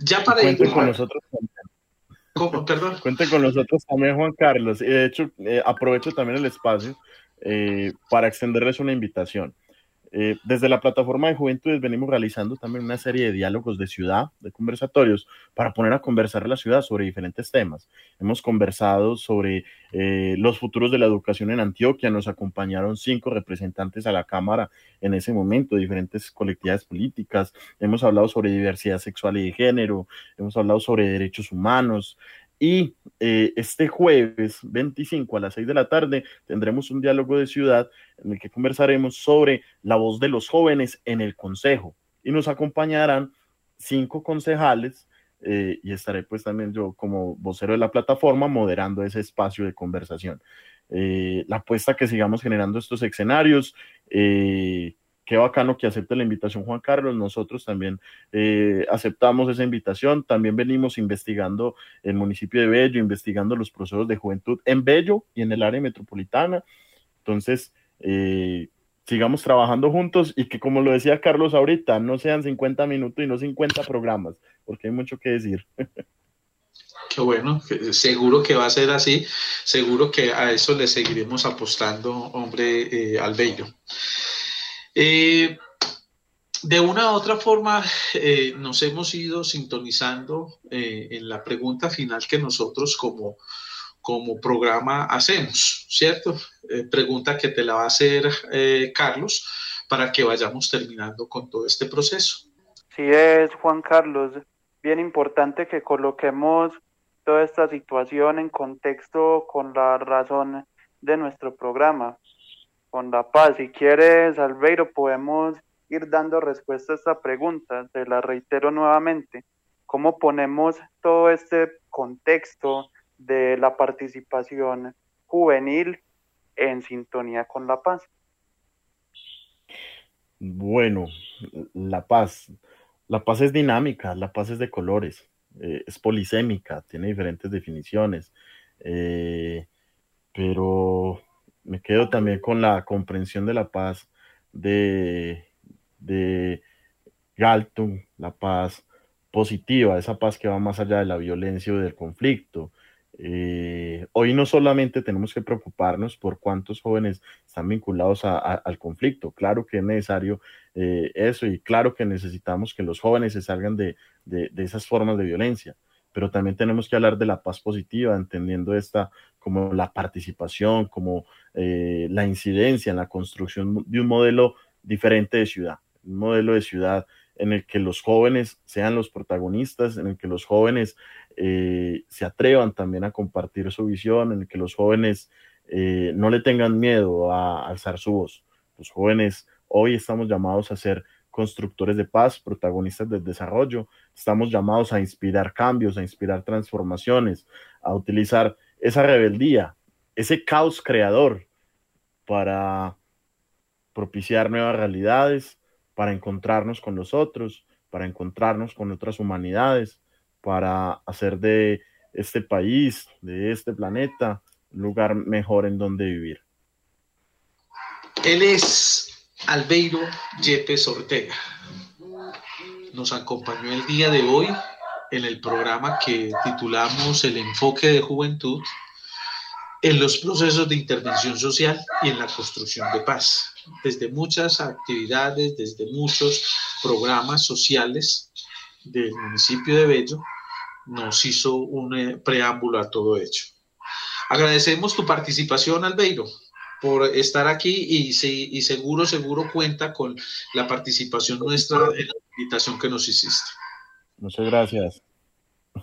Ya para Cuente con nosotros también. Perdón. Cuente con nosotros también, Juan Carlos. Y de hecho, eh, aprovecho también el espacio para extenderles una invitación. Eh, desde la plataforma de Juventudes venimos realizando también una serie de diálogos de ciudad, de conversatorios, para poner a conversar la ciudad sobre diferentes temas. Hemos conversado sobre eh, los futuros de la educación en Antioquia, nos acompañaron cinco representantes a la Cámara en ese momento, diferentes colectividades políticas, hemos hablado sobre diversidad sexual y de género, hemos hablado sobre derechos humanos, Y eh, este jueves 25 a las 6 de la tarde tendremos un diálogo de ciudad en el que conversaremos sobre la voz de los jóvenes en el Consejo. Y nos acompañarán cinco concejales eh, y estaré pues también yo como vocero de la plataforma moderando ese espacio de conversación. Eh, la apuesta que sigamos generando estos escenarios. Eh, qué bacano que acepte la invitación Juan Carlos. Nosotros también aceptamos esa invitación. También venimos investigando el municipio de Bello, investigando los procesos de juventud en Bello y en el área metropolitana. Entonces, sigamos trabajando juntos y que como lo decía Carlos ahorita, no sean 50 minutos y no 50 programas, porque hay mucho que decir. Qué bueno, seguro que va a ser así, seguro que a eso le seguiremos apostando, hombre, eh, al bello. Eh, de una u otra forma, eh, nos hemos ido sintonizando en la pregunta final que nosotros como como programa hacemos, ¿cierto? Eh, pregunta que te la va a hacer eh, Carlos para que vayamos terminando con todo este proceso. Sí es, Juan Carlos, bien importante que coloquemos toda esta situación en contexto con la razón de nuestro programa, con la paz. Si quieres, Albeiro, podemos ir dando respuesta a esta pregunta, te la reitero nuevamente. ¿Cómo ponemos todo este contexto de la participación juvenil en sintonía con la paz. Bueno, la paz. La paz es dinámica, la paz es de colores, eh, es polisémica, tiene diferentes definiciones, eh, pero me quedo también con la comprensión de la paz de, de Galton, la paz positiva, esa paz que va más allá de la violencia o del conflicto, eh, hoy no solamente tenemos que preocuparnos por cuántos jóvenes están vinculados al conflicto, claro que es necesario eh, eso y claro que necesitamos que los jóvenes se salgan de, esas formas de violencia, pero también tenemos que hablar de la paz positiva, entendiendo esta como la participación, como eh, la incidencia en la construcción de un modelo diferente de ciudad, un modelo de ciudad en el que los jóvenes sean los protagonistas, en el que los jóvenes eh, se atrevan también a compartir su visión, en el que los jóvenes eh, no le tengan miedo a alzar su voz. Los jóvenes hoy estamos llamados a ser constructores de paz, protagonistas del desarrollo, estamos llamados a inspirar cambios, a inspirar transformaciones, a utilizar esa rebeldía, ese caos creador para propiciar nuevas realidades, para encontrarnos con los otros, para encontrarnos con otras humanidades, para hacer de este país, de este planeta, un lugar mejor en donde vivir. Él es Albeiro Yepes Ortega. Nos acompañó el día de hoy en el programa que titulamos El enfoque de juventud en los procesos de intervención social y en la construcción de paz. Desde muchas actividades, desde muchos programas sociales del municipio de Bello, nos hizo un eh, preámbulo a todo hecho. Agradecemos tu participación, Albeiro, por estar aquí y, y seguro, seguro cuenta con la participación nuestra en la invitación que nos hiciste. Muchas gracias.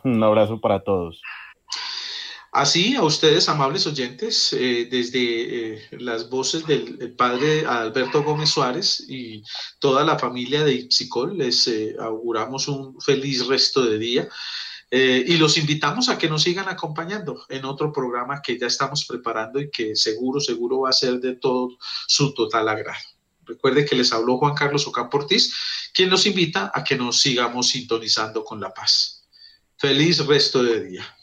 Un abrazo para todos. Así, a ustedes, amables oyentes, eh, desde eh, las voces del padre Alberto Gómez Suárez y toda la familia de Ipsicol, les auguramos un feliz resto de día. Eh, y los invitamos a que nos sigan acompañando en otro programa que ya estamos preparando y que seguro, seguro va a ser de todo su total agrado. Recuerde que les habló Juan Carlos Ocampo Ortiz, quien nos invita a que nos sigamos sintonizando con la paz. Feliz resto de día.